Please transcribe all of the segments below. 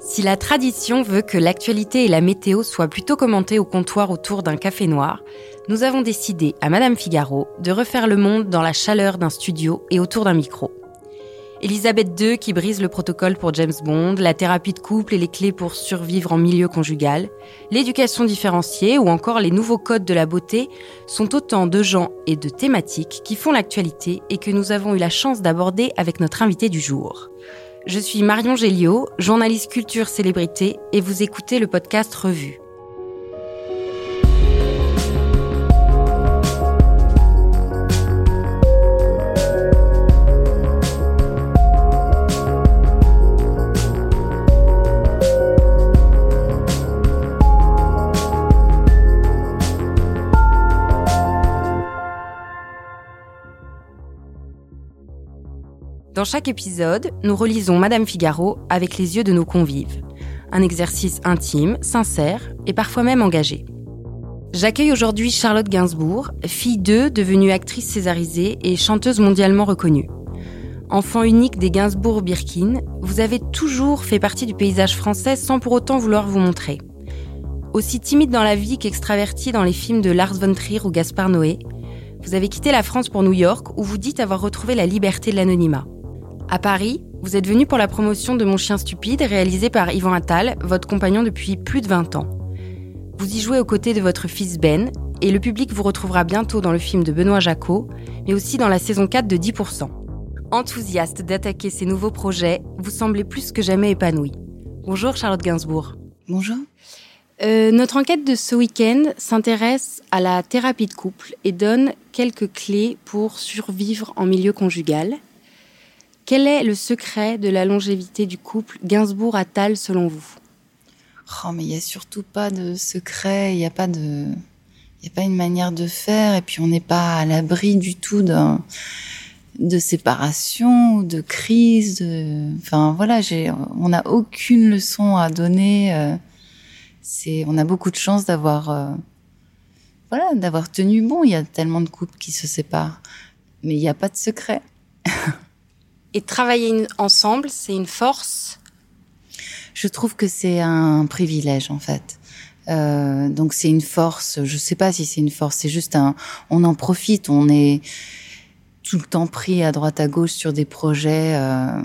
Si la tradition veut que l'actualité et la météo soient plutôt commentées au comptoir autour d'un café noir, nous avons décidé à Madame Figaro de refaire le monde dans la chaleur d'un studio et autour d'un micro. Elisabeth II qui brise le protocole pour James Bond, la thérapie de couple et les clés pour survivre en milieu conjugal, l'éducation différenciée ou encore les nouveaux codes de la beauté sont autant de gens et de thématiques qui font l'actualité et que nous avons eu la chance d'aborder avec notre invité du jour. Je suis Marion Géliot, journaliste culture célébrité et vous écoutez le podcast Revue. Dans chaque épisode, nous relisons Madame Figaro avec les yeux de nos convives. Un exercice intime, sincère et parfois même engagé. J'accueille aujourd'hui Charlotte Gainsbourg, fille d'eux, devenue actrice césarisée et chanteuse mondialement reconnue. Enfant unique des Gainsbourg-Birkin, vous avez toujours fait partie du paysage français sans pour autant vouloir vous montrer. Aussi timide dans la vie qu'extravertie dans les films de Lars von Trier ou Gaspard Noé, vous avez quitté la France pour New York où vous dites avoir retrouvé la liberté de l'anonymat. À Paris, vous êtes venu pour la promotion de Mon chien stupide, réalisé par Yvan Attal, votre compagnon depuis plus de 20 ans. Vous y jouez aux côtés de votre fils Ben, et le public vous retrouvera bientôt dans le film de Benoît Jacot, mais aussi dans la saison 4 de 10%. Enthousiaste d'attaquer ces nouveaux projets, vous semblez plus que jamais épanoui. Bonjour Charlotte Gainsbourg. Bonjour. Euh, notre enquête de ce week-end s'intéresse à la thérapie de couple et donne quelques clés pour survivre en milieu conjugal. Quel est le secret de la longévité du couple Gainsbourg-Attal selon vous? Oh, mais il n'y a surtout pas de secret, il n'y a pas de, il y a pas une manière de faire, et puis on n'est pas à l'abri du tout d'un, de séparation, de crise. De... Enfin voilà, j'ai, on n'a aucune leçon à donner. euh, C'est, on a beaucoup de chance d'avoir, euh, voilà, d'avoir tenu bon. Il y a tellement de couples qui se séparent, mais il n'y a pas de secret. Et travailler ensemble, c'est une force? Je trouve que c'est un privilège en fait. Euh, donc c'est une force. Je sais pas si c'est une force. C'est juste un. On en profite. On est tout le temps pris à droite à gauche sur des projets euh,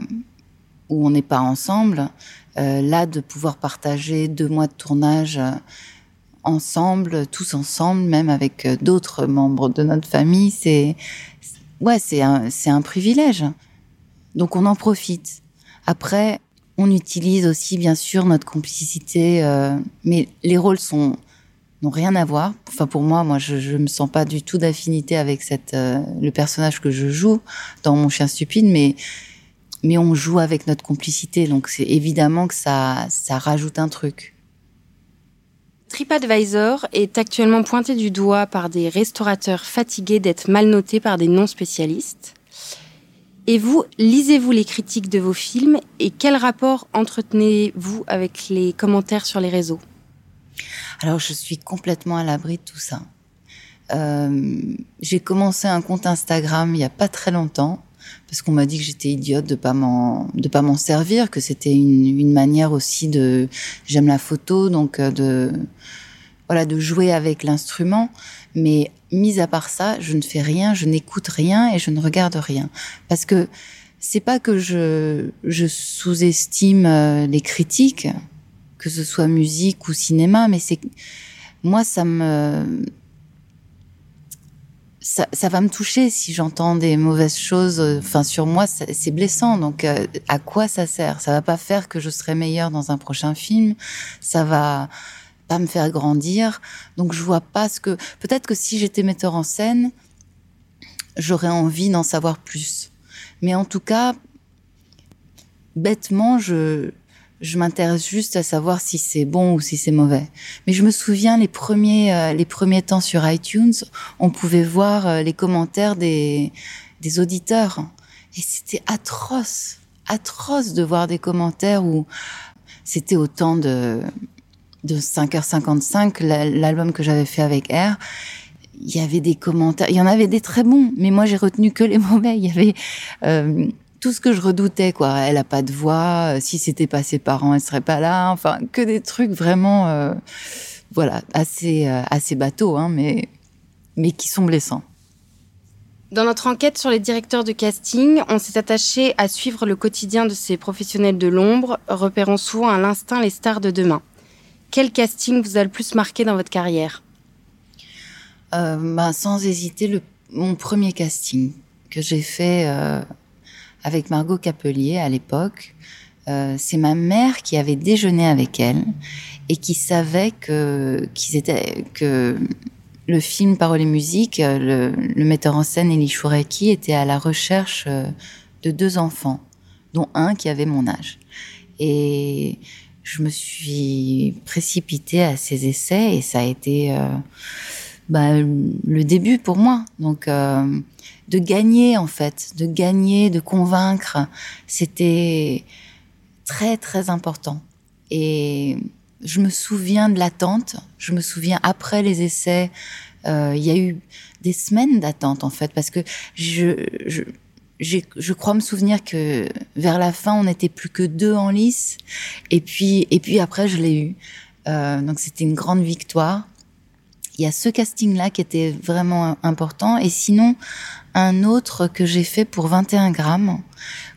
où on n'est pas ensemble. Euh, là, de pouvoir partager deux mois de tournage ensemble, tous ensemble, même avec d'autres membres de notre famille, c'est ouais, c'est un, c'est un privilège. Donc on en profite. Après, on utilise aussi bien sûr notre complicité, euh, mais les rôles sont n'ont rien à voir. Enfin pour moi, moi je, je me sens pas du tout d'affinité avec cette euh, le personnage que je joue dans Mon chien stupide, mais mais on joue avec notre complicité, donc c'est évidemment que ça ça rajoute un truc. TripAdvisor est actuellement pointé du doigt par des restaurateurs fatigués d'être mal notés par des non-spécialistes. Et vous, lisez-vous les critiques de vos films et quel rapport entretenez-vous avec les commentaires sur les réseaux? Alors je suis complètement à l'abri de tout ça. Euh, j'ai commencé un compte Instagram il y a pas très longtemps parce qu'on m'a dit que j'étais idiote de pas m'en de pas m'en servir, que c'était une, une manière aussi de j'aime la photo donc euh, de voilà de jouer avec l'instrument. Mais mis à part ça, je ne fais rien, je n'écoute rien et je ne regarde rien parce que c'est pas que je je sous-estime euh, les critiques, que ce soit musique ou cinéma, mais c'est moi ça me ça, ça va me toucher si j'entends des mauvaises choses. euh, Enfin, sur moi, c'est blessant. Donc, euh, à quoi ça sert? Ça va pas faire que je serai meilleure dans un prochain film. Ça va me faire grandir. Donc je vois pas ce que. Peut-être que si j'étais metteur en scène, j'aurais envie d'en savoir plus. Mais en tout cas, bêtement, je je m'intéresse juste à savoir si c'est bon ou si c'est mauvais. Mais je me souviens les premiers euh, les premiers temps sur iTunes, on pouvait voir euh, les commentaires des des auditeurs et c'était atroce, atroce de voir des commentaires où c'était au temps de de 5h55 l'album que j'avais fait avec R il y avait des commentaires, il y en avait des très bons, mais moi j'ai retenu que les mauvais. Il y avait euh, tout ce que je redoutais, quoi. Elle a pas de voix. Euh, si c'était pas ses parents, elle serait pas là. Enfin, que des trucs vraiment, euh, voilà, assez euh, assez bateaux, hein, mais mais qui sont blessants. Dans notre enquête sur les directeurs de casting, on s'est attaché à suivre le quotidien de ces professionnels de l'ombre, repérant souvent à l'instinct les stars de demain. Quel casting vous a le plus marqué dans votre carrière bah, Sans hésiter, le, mon premier casting que j'ai fait euh, avec Margot Capelier à l'époque. Euh, c'est ma mère qui avait déjeuné avec elle et qui savait que qu'ils étaient que le film Parole et musique, le, metteur en scène Elie Choureki était à la recherche de deux enfants, dont un qui avait mon âge. Et je me suis précipitée à ces essais et ça a été euh, bah, le début pour moi. Donc euh, de gagner en fait, de gagner, de convaincre, c'était très très important. Et je me souviens de l'attente, je me souviens après les essais, euh, il y a eu des semaines d'attente en fait, parce que je, je, je crois me souvenir que vers la fin, on n'était plus que deux en lice, et puis et puis après je l'ai eu. Euh, donc c'était une grande victoire. Il y a ce casting-là qui était vraiment important, et sinon un autre que j'ai fait pour 21 grammes,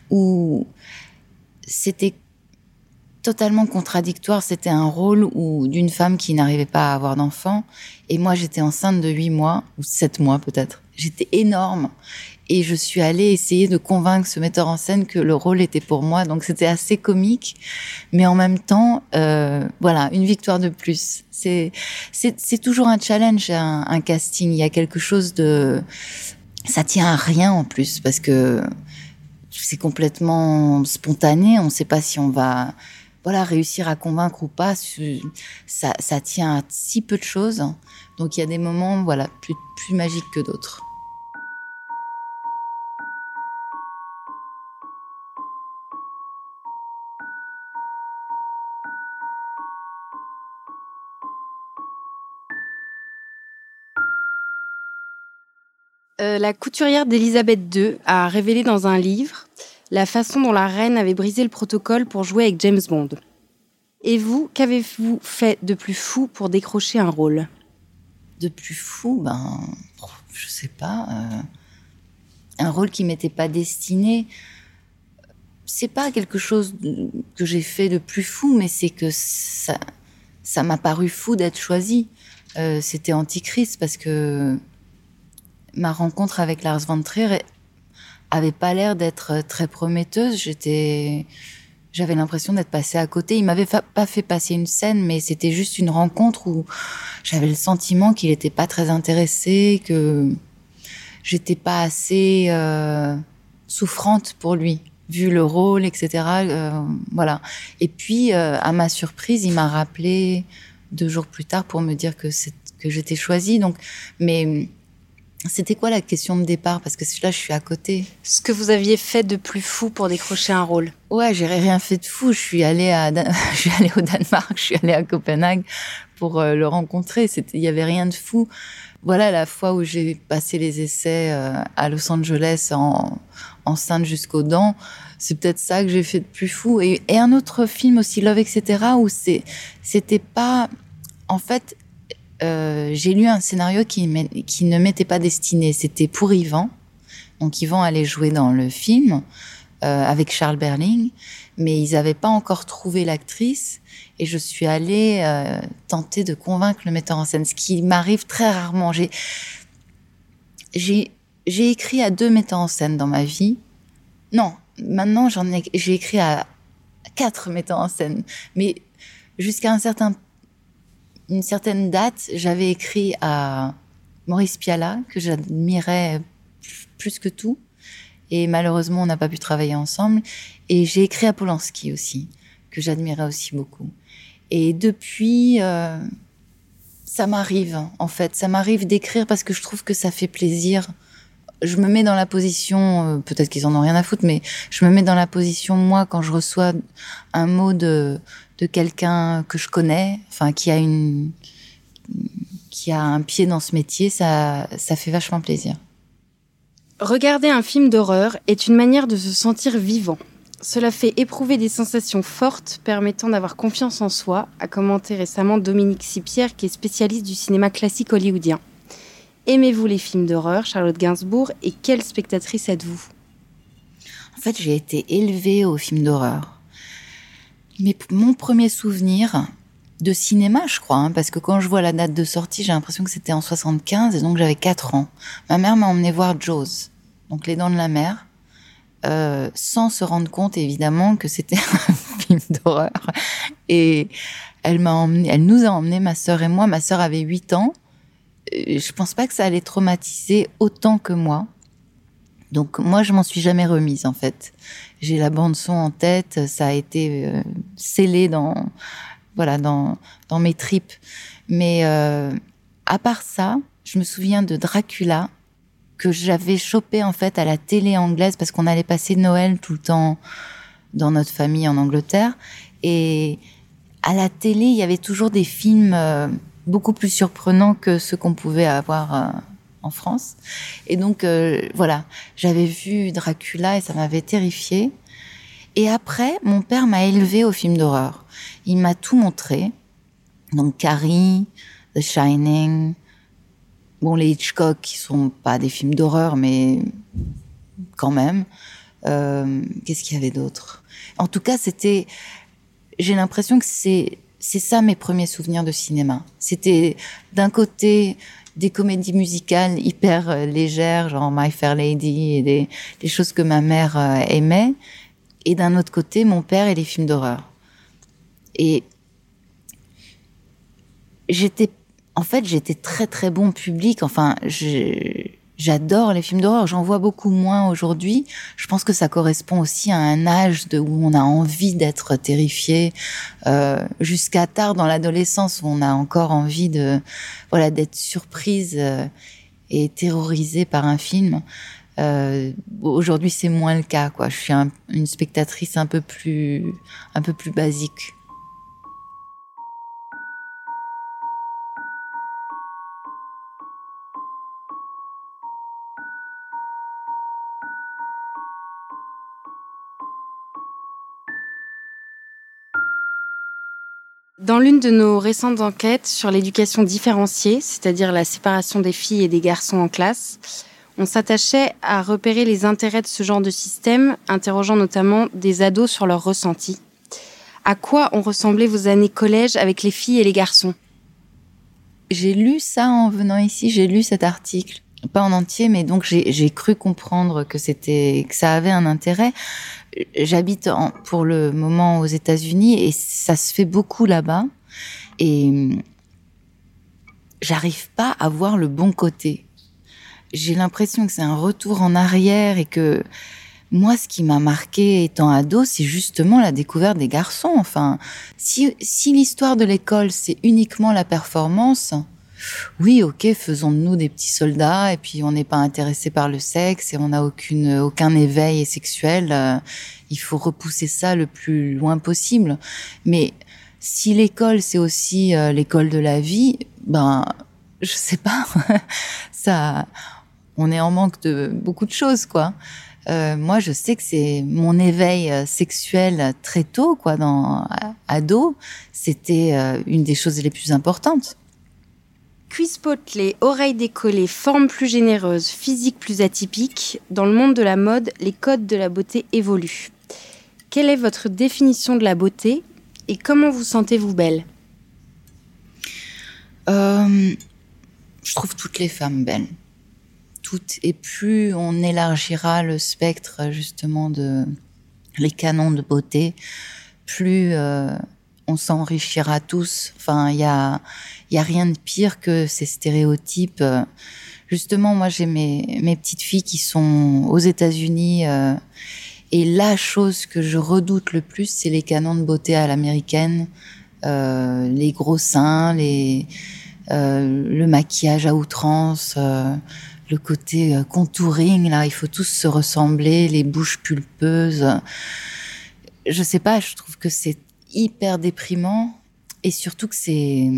où c'était totalement contradictoire. C'était un rôle où d'une femme qui n'arrivait pas à avoir d'enfant, et moi j'étais enceinte de 8 mois, ou 7 mois peut-être. J'étais énorme. Et je suis allée essayer de convaincre ce metteur en scène que le rôle était pour moi. Donc c'était assez comique, mais en même temps, euh, voilà, une victoire de plus. C'est c'est toujours un challenge, un, un casting. Il y a quelque chose de ça tient à rien en plus parce que c'est complètement spontané. On ne sait pas si on va voilà réussir à convaincre ou pas. Ça, ça tient à si peu de choses. Donc il y a des moments voilà plus, plus magiques que d'autres. La couturière d'Élisabeth II a révélé dans un livre la façon dont la reine avait brisé le protocole pour jouer avec James Bond. Et vous, qu'avez-vous fait de plus fou pour décrocher un rôle? De plus fou, ben, je sais pas, euh, un rôle qui m'était pas destiné. C'est pas quelque chose que j'ai fait de plus fou, mais c'est que ça, ça m'a paru fou d'être choisi. Euh, C'était Antichrist parce que ma rencontre avec Lars von Trier avait pas l'air d'être très prometteuse. J'étais, j'avais l'impression d'être passée à côté. Il m'avait pas fait passer une scène, mais c'était juste une rencontre où j'avais le sentiment qu'il était pas très intéressé, que j'étais pas assez euh, souffrante pour lui, vu le rôle, etc. Euh, voilà. Et puis, euh, à ma surprise, il m'a rappelé deux jours plus tard pour me dire que que j'étais choisie. Donc, mais c'était quoi la question de départ? Parce que là, je suis à côté. Ce que vous aviez fait de plus fou pour décrocher un rôle Ouais, j'ai rien fait de fou. Je suis allée à, je suis allée au Danemark, je suis allée à Copenhague pour euh, le rencontrer. Il y avait rien de fou. Voilà la fois où j'ai passé les essais euh, à Los Angeles en enceinte jusqu'aux dents. C'est peut-être ça que j'ai fait de plus fou. Et, et un autre film aussi, Love, etc., où c'était pas, en fait, euh, j'ai lu un scénario qui, ne m'était pas destiné. C'était pour Yvan. Donc Yvan allait jouer dans le film euh, avec Charles Berling, mais ils n'avaient pas encore trouvé l'actrice. Et je suis allée euh, tenter de convaincre le metteur en scène, ce qui m'arrive très rarement. J'ai, écrit à deux metteurs en scène dans ma vie. Non, maintenant j'ai écrit à quatre metteurs en scène, mais jusqu'à un certain une certaine date, j'avais écrit à Maurice Piala, que j'admirais plus que tout. Et malheureusement, on n'a pas pu travailler ensemble. Et j'ai écrit à Polanski aussi, que j'admirais aussi beaucoup. Et depuis, euh, ça m'arrive, en fait. Ça m'arrive d'écrire parce que je trouve que ça fait plaisir. Je me mets dans la position, euh, peut-être qu'ils en ont rien à foutre, mais je me mets dans la position, moi, quand je reçois un mot de, de quelqu'un que je connais, enfin, qui a une, qui a un pied dans ce métier, ça, ça fait vachement plaisir. Regarder un film d'horreur est une manière de se sentir vivant. Cela fait éprouver des sensations fortes permettant d'avoir confiance en soi, a commenté récemment Dominique Sipierre, qui est spécialiste du cinéma classique hollywoodien. Aimez-vous les films d'horreur, Charlotte Gainsbourg, et quelle spectatrice êtes-vous? En fait, j'ai été élevée aux films d'horreur. Mais mon premier souvenir de cinéma, je crois, hein, parce que quand je vois la date de sortie, j'ai l'impression que c'était en 75, et donc j'avais 4 ans. Ma mère m'a emmené voir Jaws, donc Les Dents de la Mer, euh, sans se rendre compte évidemment que c'était un film d'horreur. Et elle m'a elle nous a emmené, ma sœur et moi. Ma sœur avait 8 ans. Je pense pas que ça allait traumatiser autant que moi. Donc moi, je m'en suis jamais remise en fait. J'ai la bande son en tête, ça a été euh, scellé dans voilà dans dans mes tripes. Mais euh, à part ça, je me souviens de Dracula que j'avais chopé en fait à la télé anglaise parce qu'on allait passer Noël tout le temps dans notre famille en Angleterre et à la télé il y avait toujours des films euh, beaucoup plus surprenants que ceux qu'on pouvait avoir euh, en France et donc euh, voilà j'avais vu Dracula et ça m'avait terrifié et après mon père m'a élevé au film d'horreur il m'a tout montré donc Carrie The Shining Bon, les Hitchcock, qui sont pas des films d'horreur, mais quand même. Euh, Qu'est-ce qu'il y avait d'autre? En tout cas, c'était. J'ai l'impression que c'est c'est ça mes premiers souvenirs de cinéma. C'était d'un côté des comédies musicales hyper euh, légères, genre My Fair Lady et des, choses que ma mère euh, aimait, et d'un autre côté mon père et les films d'horreur. Et j'étais en fait, j'étais très très bon public. Enfin, j'adore les films d'horreur. J'en vois beaucoup moins aujourd'hui. Je pense que ça correspond aussi à un âge de, où on a envie d'être terrifié, euh, jusqu'à tard dans l'adolescence où on a encore envie de, voilà, d'être surprise euh, et terrorisée par un film. Euh, aujourd'hui, c'est moins le cas. Quoi. Je suis une spectatrice un peu plus, un peu plus basique. Dans l'une de nos récentes enquêtes sur l'éducation différenciée, c'est-à-dire la séparation des filles et des garçons en classe, on s'attachait à repérer les intérêts de ce genre de système, interrogeant notamment des ados sur leurs ressentis. À quoi ont ressemblé vos années collège avec les filles et les garçons? J'ai lu ça en venant ici, j'ai lu cet article pas en entier, mais donc j'ai cru comprendre que c'était que ça avait un intérêt. J'habite pour le moment aux États-Unis et ça se fait beaucoup là-bas et j'arrive pas à voir le bon côté. J'ai l'impression que c'est un retour en arrière et que moi, ce qui m'a marqué étant ado, c'est justement la découverte des garçons. Enfin, si, si l'histoire de l'école, c'est uniquement la performance, oui, ok, faisons de nous des petits soldats et puis on n'est pas intéressé par le sexe et on n'a aucune aucun éveil sexuel. Euh, il faut repousser ça le plus loin possible. Mais si l'école c'est aussi euh, l'école de la vie, ben je sais pas, ça, on est en manque de beaucoup de choses quoi. Euh, moi, je sais que c'est mon éveil sexuel très tôt, quoi, dans ado, c'était une des choses les plus importantes. Cuisse potelée, oreilles décollées, forme plus généreuse, physique plus atypique, dans le monde de la mode, les codes de la beauté évoluent. Quelle est votre définition de la beauté et comment vous sentez-vous belle? Euh, Je trouve toutes les femmes belles. Toutes. Et plus on élargira le spectre justement de les canons de beauté, plus euh, on s'enrichira tous. Enfin, il y a, y a rien de pire que ces stéréotypes. Justement, moi, j'ai mes, mes petites filles qui sont aux États-Unis. Euh, et la chose que je redoute le plus, c'est les canons de beauté à l'américaine, euh, les gros seins, les, euh, le maquillage à outrance, le côté contouring. Là, il faut tous se ressembler, les bouches pulpeuses. Je sais pas, je trouve que c'est hyper déprimant et surtout que c'est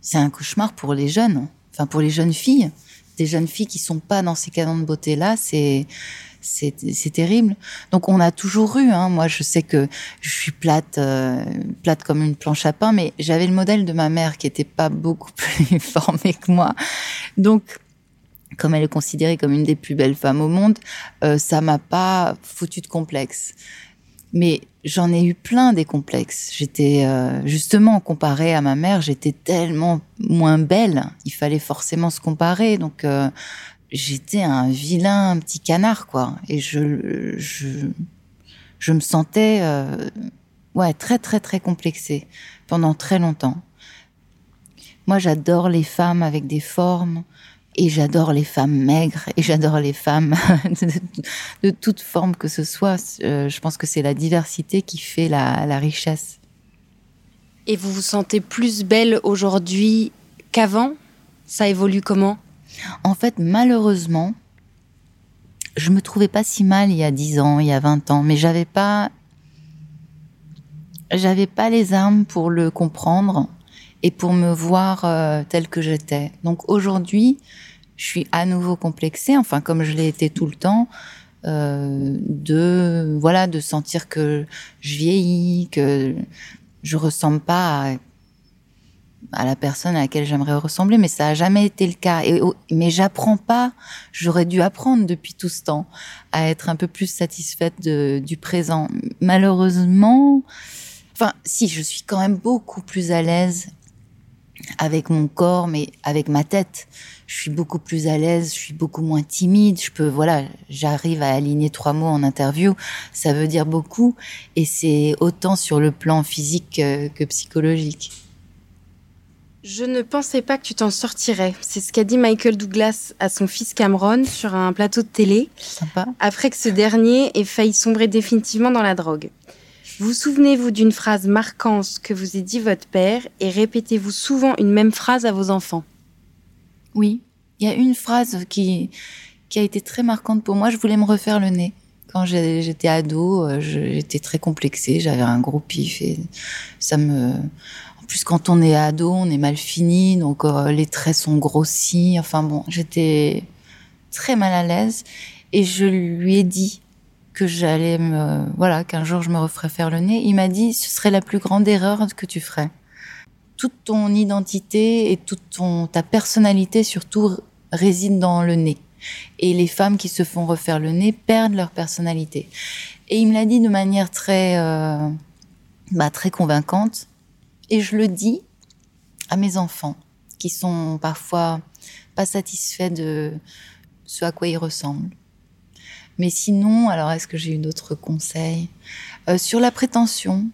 c'est un cauchemar pour les jeunes, enfin pour les jeunes filles, des jeunes filles qui sont pas dans ces canons de beauté là, c'est c'est terrible. Donc on a toujours eu, hein, moi je sais que je suis plate, euh, plate comme une planche à pain, mais j'avais le modèle de ma mère qui était pas beaucoup plus formée que moi. Donc comme elle est considérée comme une des plus belles femmes au monde, euh, ça m'a pas foutu de complexe. Mais j'en ai eu plein des complexes. J'étais euh, justement comparée à ma mère, j'étais tellement moins belle. Il fallait forcément se comparer, donc euh, j'étais un vilain petit canard, quoi. Et je, je, je me sentais, euh, ouais, très, très, très complexée pendant très longtemps. Moi, j'adore les femmes avec des formes et j'adore les femmes maigres et j'adore les femmes de, de, toute forme que ce soit. Euh, je pense que c'est la diversité qui fait la, la richesse. Et vous vous sentez plus belle aujourd'hui qu'avant? Ça évolue comment? En fait, malheureusement, je me trouvais pas si mal il y a 10 ans, il y a 20 ans, mais j'avais pas j'avais pas les armes pour le comprendre et pour me voir euh, telle que j'étais. Donc aujourd'hui, je suis à nouveau complexée, enfin comme je l'ai été tout le temps, euh, de voilà, de sentir que je vieillis, que je ressemble pas à la personne à laquelle j'aimerais ressembler, mais ça a jamais été le cas. Et, mais j'apprends pas. J'aurais dû apprendre depuis tout ce temps à être un peu plus satisfaite du présent. Malheureusement, enfin, si, je suis quand même beaucoup plus à l'aise avec mon corps, mais avec ma tête. Je suis beaucoup plus à l'aise, je suis beaucoup moins timide. Je peux, voilà, j'arrive à aligner trois mots en interview. Ça veut dire beaucoup, et c'est autant sur le plan physique que, que psychologique. Je ne pensais pas que tu t'en sortirais. C'est ce qu'a dit Michael Douglas à son fils Cameron sur un plateau de télé. Sympa. Après que ce dernier ait failli sombrer définitivement dans la drogue. Vous souvenez-vous d'une phrase marquante que vous ait dit votre père et répétez-vous souvent une même phrase à vos enfants? Oui, il y a une phrase qui, qui a été très marquante pour moi. Je voulais me refaire le nez. Quand j'étais ado, euh, j'étais très complexée, j'avais un gros pif et ça me plus, quand on est ado, on est mal fini, donc euh, les traits sont grossis. Enfin bon, j'étais très mal à l'aise et je lui ai dit que j'allais me, voilà, qu'un jour je me referais faire le nez. Il m'a dit, ce serait la plus grande erreur que tu ferais. Toute ton identité et toute ton, ta personnalité surtout réside dans le nez. Et les femmes qui se font refaire le nez perdent leur personnalité. Et il me l'a dit de manière très, euh, bah, très convaincante. Et je le dis à mes enfants qui sont parfois pas satisfaits de ce à quoi ils ressemblent. Mais sinon, alors est-ce que j'ai eu d'autres conseils euh, sur la prétention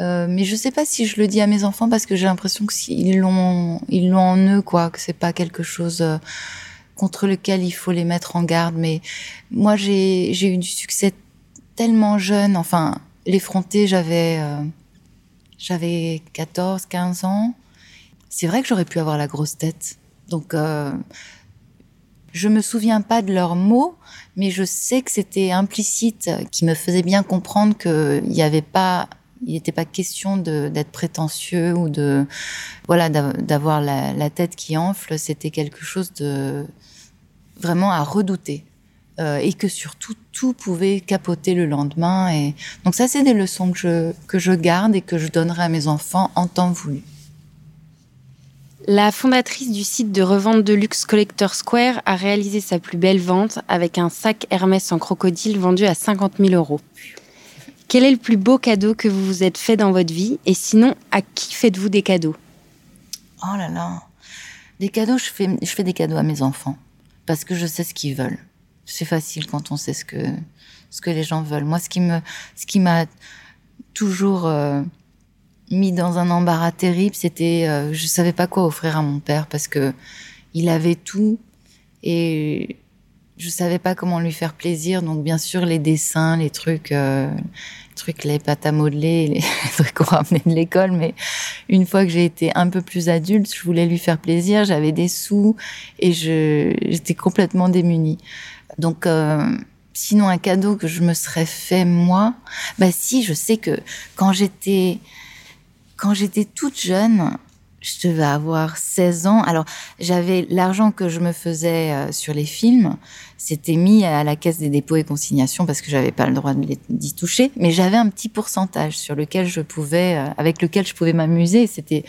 euh, Mais je sais pas si je le dis à mes enfants parce que j'ai l'impression que ils l'ont, ils l'ont en eux, quoi, que c'est pas quelque chose euh, contre lequel il faut les mettre en garde. Mais moi, j'ai j'ai eu du succès tellement jeune. Enfin, l'effronter, j'avais euh, j'avais 14, 15 ans. C'est vrai que j'aurais pu avoir la grosse tête. Donc, euh, je me souviens pas de leurs mots, mais je sais que c'était implicite, qui me faisait bien comprendre qu'il n'y avait pas, il n'était pas question d'être prétentieux ou de, voilà, d'avoir la, tête qui enfle. C'était quelque chose de vraiment à redouter. Euh, et que surtout tout pouvait capoter le lendemain. Et donc ça, c'est des leçons que je, que je garde et que je donnerai à mes enfants en temps voulu. La fondatrice du site de revente de luxe Collector Square a réalisé sa plus belle vente avec un sac Hermès en crocodile vendu à 50 000 euros. Quel est le plus beau cadeau que vous vous êtes fait dans votre vie? Et sinon, à qui faites-vous des cadeaux? Oh là là. Des cadeaux, je fais, des cadeaux à mes enfants. Parce que je sais ce qu'ils veulent. C'est facile quand on sait ce que ce que les gens veulent. Moi, ce qui me, ce qui m'a toujours euh, mis dans un embarras terrible. C'était, euh, je savais pas quoi offrir à mon père parce que il avait tout et je savais pas comment lui faire plaisir. Donc bien sûr les dessins, les trucs, euh, trucs, les pâtes à modeler, les trucs qu'on ramenait de l'école. Mais une fois que j'ai été un peu plus adulte, je voulais lui faire plaisir. J'avais des sous et je j'étais complètement démunie. Donc euh, sinon un cadeau que je me serais fait moi, bah si, je sais que quand j'étais quand j'étais toute jeune, je devais avoir 16 ans. Alors, j'avais l'argent que je me faisais euh, sur les films, c'était mis à la caisse des dépôts et consignations parce que j'avais pas le droit d'y toucher, mais j'avais un petit pourcentage sur lequel je pouvais, euh, avec lequel je pouvais m'amuser. C'était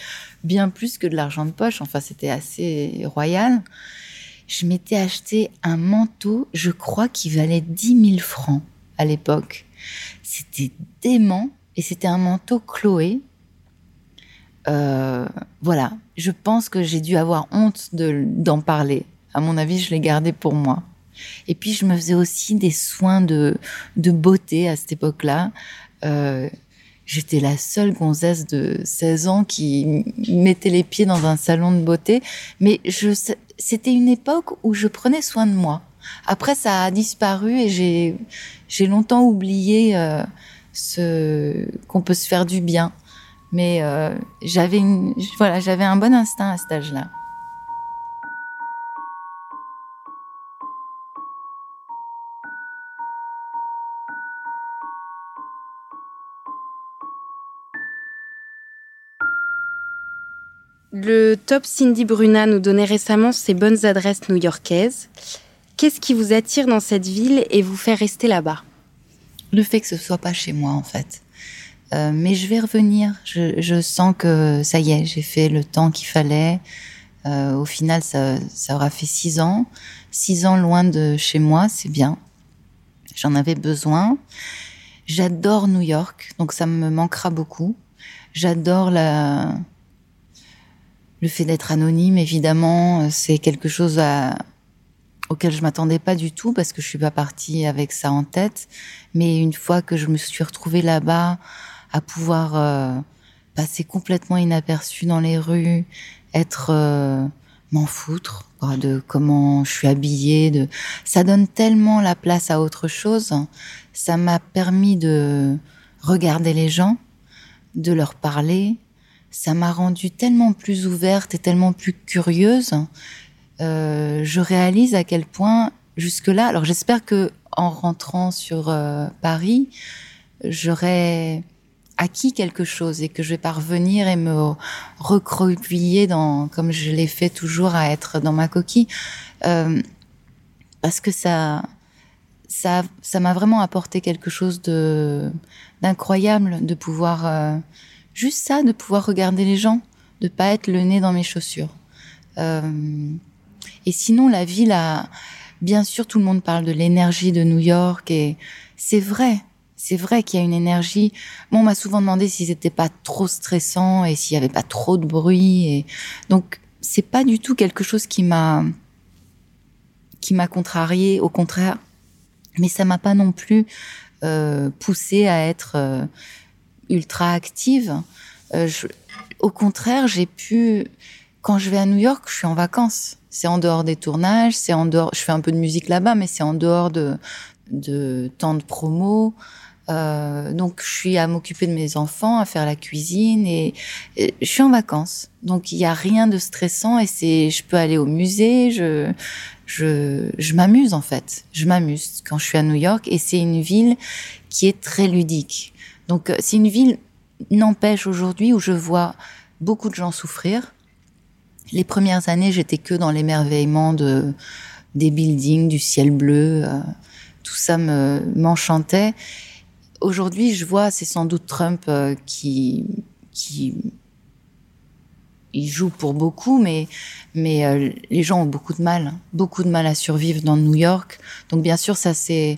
bien plus que de l'argent de poche. Enfin, c'était assez royal. Je m'étais acheté un manteau, je crois qu'il valait 10 000 francs à l'époque. C'était dément et c'était un manteau Chloé euh, voilà, je pense que j'ai dû avoir honte d'en parler. À mon avis, je l'ai gardé pour moi. Et puis, je me faisais aussi des soins de, de beauté à cette époque-là. Euh, J'étais la seule gonzesse de 16 ans qui mettait les pieds dans un salon de beauté. Mais c'était une époque où je prenais soin de moi. Après, ça a disparu et j'ai, j'ai longtemps oublié euh, ce qu'on peut se faire du bien. Mais euh, j'avais une, voilà, j'avais un bon instinct à cet âge-là. Le top Cindy Bruna nous donnait récemment ses bonnes adresses new-yorkaises. Qu'est-ce qui vous attire dans cette ville et vous fait rester là-bas? Le fait que ce soit pas chez moi, en fait. Euh, mais je vais revenir. Je, je, sens que ça y est, j'ai fait le temps qu'il fallait. Euh, au final, ça, ça, aura fait six ans. Six ans loin de chez moi, c'est bien. J'en avais besoin. J'adore New York, donc ça me manquera beaucoup. J'adore la... le fait d'être anonyme, évidemment. C'est quelque chose à... auquel je m'attendais pas du tout parce que je suis pas partie avec ça en tête. Mais une fois que je me suis retrouvée là-bas, à pouvoir euh, passer complètement inaperçu dans les rues, être euh, m'en foutre de comment je suis habillée, de ça donne tellement la place à autre chose. Ça m'a permis de regarder les gens, de leur parler. Ça m'a rendue tellement plus ouverte et tellement plus curieuse. Euh, je réalise à quel point jusque-là. Alors j'espère que en rentrant sur euh, Paris, j'aurai acquis quelque chose et que je vais pas revenir et me recroupiller dans, comme je l'ai fait toujours, à être dans ma coquille, euh, parce que ça, ça, ça m'a vraiment apporté quelque chose de d'incroyable de pouvoir euh, juste ça, de pouvoir regarder les gens, de pas être le nez dans mes chaussures. Euh, et sinon, la ville a, bien sûr, tout le monde parle de l'énergie de New York et c'est vrai c'est vrai qu'il y a une énergie. Moi, on m'a souvent demandé si c'était pas trop stressant et s'il y avait pas trop de bruit. Et donc, c'est pas du tout quelque chose qui m'a qui m'a contrarié. Au contraire, mais ça m'a pas non plus euh, poussé à être euh, ultra active. Euh, au contraire, j'ai pu quand je vais à New York, je suis en vacances. C'est en dehors des tournages, c'est en dehors. Je fais un peu de musique là-bas, mais c'est en dehors de de temps de promo. Euh, donc, je suis à m'occuper de mes enfants, à faire la cuisine et, je suis en vacances. Donc, il n'y a rien de stressant et c'est, je peux aller au musée, je, je, m'amuse en fait. Je m'amuse quand je suis à New York et c'est une ville qui est très ludique. Donc, euh, c'est une ville, n'empêche aujourd'hui où je vois beaucoup de gens souffrir. Les premières années, j'étais que dans l'émerveillement de, des buildings, du ciel bleu. Euh, tout ça me, m'enchantait aujourd'hui, je vois, c'est sans doute Trump euh, qui, qui il joue pour beaucoup, mais, mais euh, les gens ont beaucoup de mal, beaucoup de mal à survivre dans New York. Donc bien sûr, ça c'est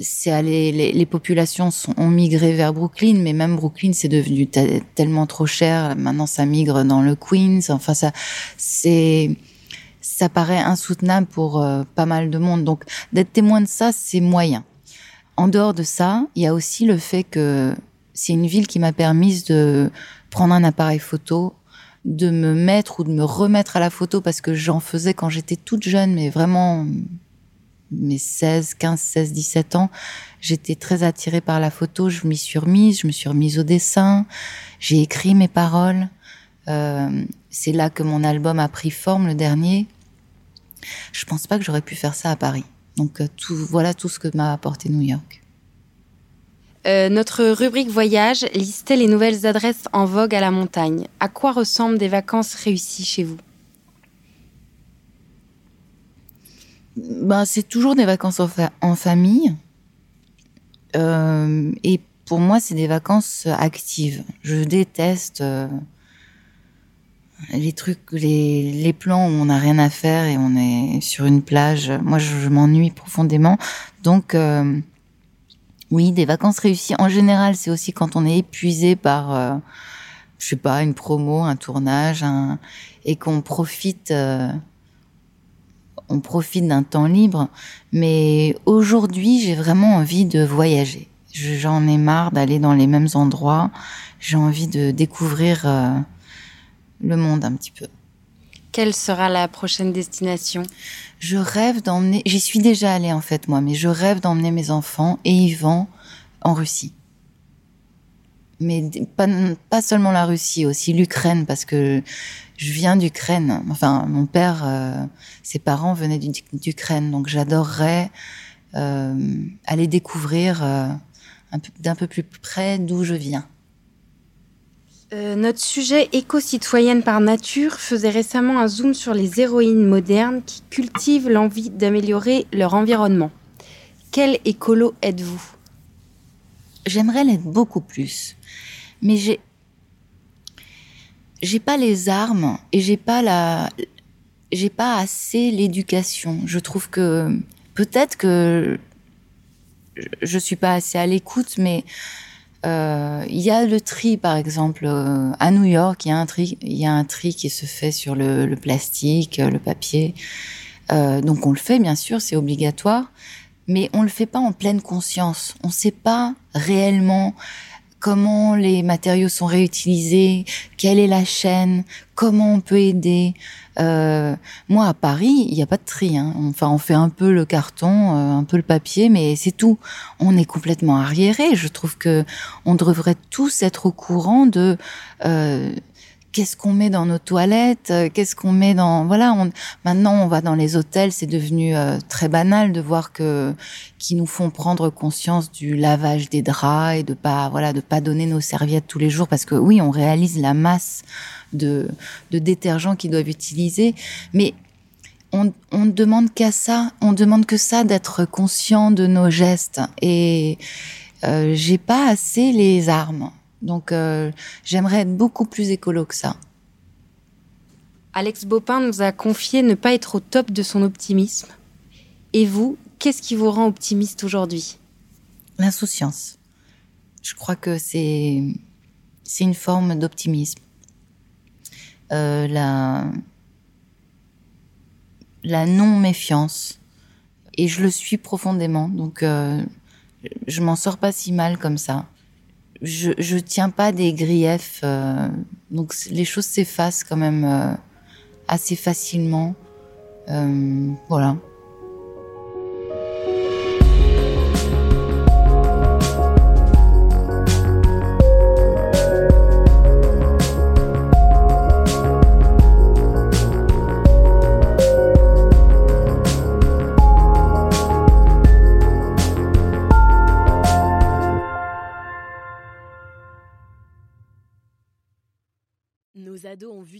c'est allé, les, les, populations sont, ont migré vers Brooklyn, mais même Brooklyn c'est devenu tellement trop cher. Maintenant, ça migre dans le Queens. Enfin, ça c'est ça paraît insoutenable pour euh, pas mal de monde. Donc d'être témoin de ça, c'est moyen. En dehors de ça, il y a aussi le fait que c'est une ville qui m'a permis de prendre un appareil photo, de me mettre ou de me remettre à la photo parce que j'en faisais quand j'étais toute jeune, mais vraiment mes 16, 15, 16, 17 ans, j'étais très attirée par la photo. Je m'y suis remise, je me suis remise au dessin, j'ai écrit mes paroles. Euh, c'est là que mon album a pris forme, le dernier. Je pense pas que j'aurais pu faire ça à Paris. Donc euh, tout, voilà tout ce que m'a apporté New York. Euh, notre rubrique voyage listait les nouvelles adresses en vogue à la montagne. À quoi ressemblent des vacances réussies chez vous? Ben, C'est toujours des vacances en, famille. Euh, et pour moi, c'est des vacances actives. Je déteste euh, les trucs, les, les, plans où on n'a rien à faire et on est sur une plage. Moi, je, m'ennuie profondément. Donc, euh, oui, des vacances réussies. En général, c'est aussi quand on est épuisé par, euh, je sais pas, une promo, un tournage, un, et qu'on profite on profite d'un temps libre. Mais aujourd'hui, j'ai vraiment envie de voyager. J'en ai marre d'aller dans les mêmes endroits. J'ai envie de découvrir euh, le monde un petit peu. Quelle sera la prochaine destination? Je rêve d'emmener. J'y suis déjà allée en fait moi, mais je rêve d'emmener mes enfants et Yvan en Russie. Mais pas, pas seulement la Russie, aussi l'Ukraine, parce que je viens d'Ukraine. Enfin, mon père, euh, ses parents venaient d'Ukraine, donc j'adorerais euh, aller découvrir euh, d'un peu plus près d'où je viens. Notre sujet éco-citoyenne par nature faisait récemment un zoom sur les héroïnes modernes qui cultivent l'envie d'améliorer leur environnement. Quel écolo êtes-vous? J'aimerais l'être beaucoup plus, mais j'ai j'ai pas les armes et j'ai pas la j'ai pas assez l'éducation. Je trouve que peut-être que je suis pas assez à l'écoute, mais euh, il y a le tri, par exemple, euh, à New York, il y a un tri, il y a un tri qui se fait sur le, le plastique, le papier. Euh, donc on le fait, bien sûr, c'est obligatoire, mais on le fait pas en pleine conscience. On sait pas réellement comment les matériaux sont réutilisés, quelle est la chaîne, comment on peut aider. Euh, moi, à Paris, il n'y a pas de tri. Hein. Enfin, on fait un peu le carton, euh, un peu le papier, mais c'est tout. On est complètement arriéré. Je trouve que on devrait tous être au courant de euh, qu'est-ce qu'on met dans nos toilettes, euh, qu'est-ce qu'on met dans voilà. On, maintenant, on va dans les hôtels, c'est devenu euh, très banal de voir que qui nous font prendre conscience du lavage des draps et de pas voilà de pas donner nos serviettes tous les jours parce que oui, on réalise la masse de de détergents qu'ils doivent utiliser, mais on, on demande qu'à ça, on demande que ça d'être conscient de nos gestes et euh, j'ai pas assez les armes donc euh, j'aimerais être beaucoup plus écolo que ça. Alex Bopin nous a confié ne pas être au top de son optimisme. Et vous, qu'est-ce qui vous rend optimiste aujourd'hui? L'insouciance. Je crois que c'est c'est une forme d'optimisme. Euh, la la non méfiance et je le suis profondément donc euh, je m'en sors pas si mal comme ça je, je tiens pas des griefs, euh, donc les choses s'effacent quand même euh, assez facilement. Euh, voilà.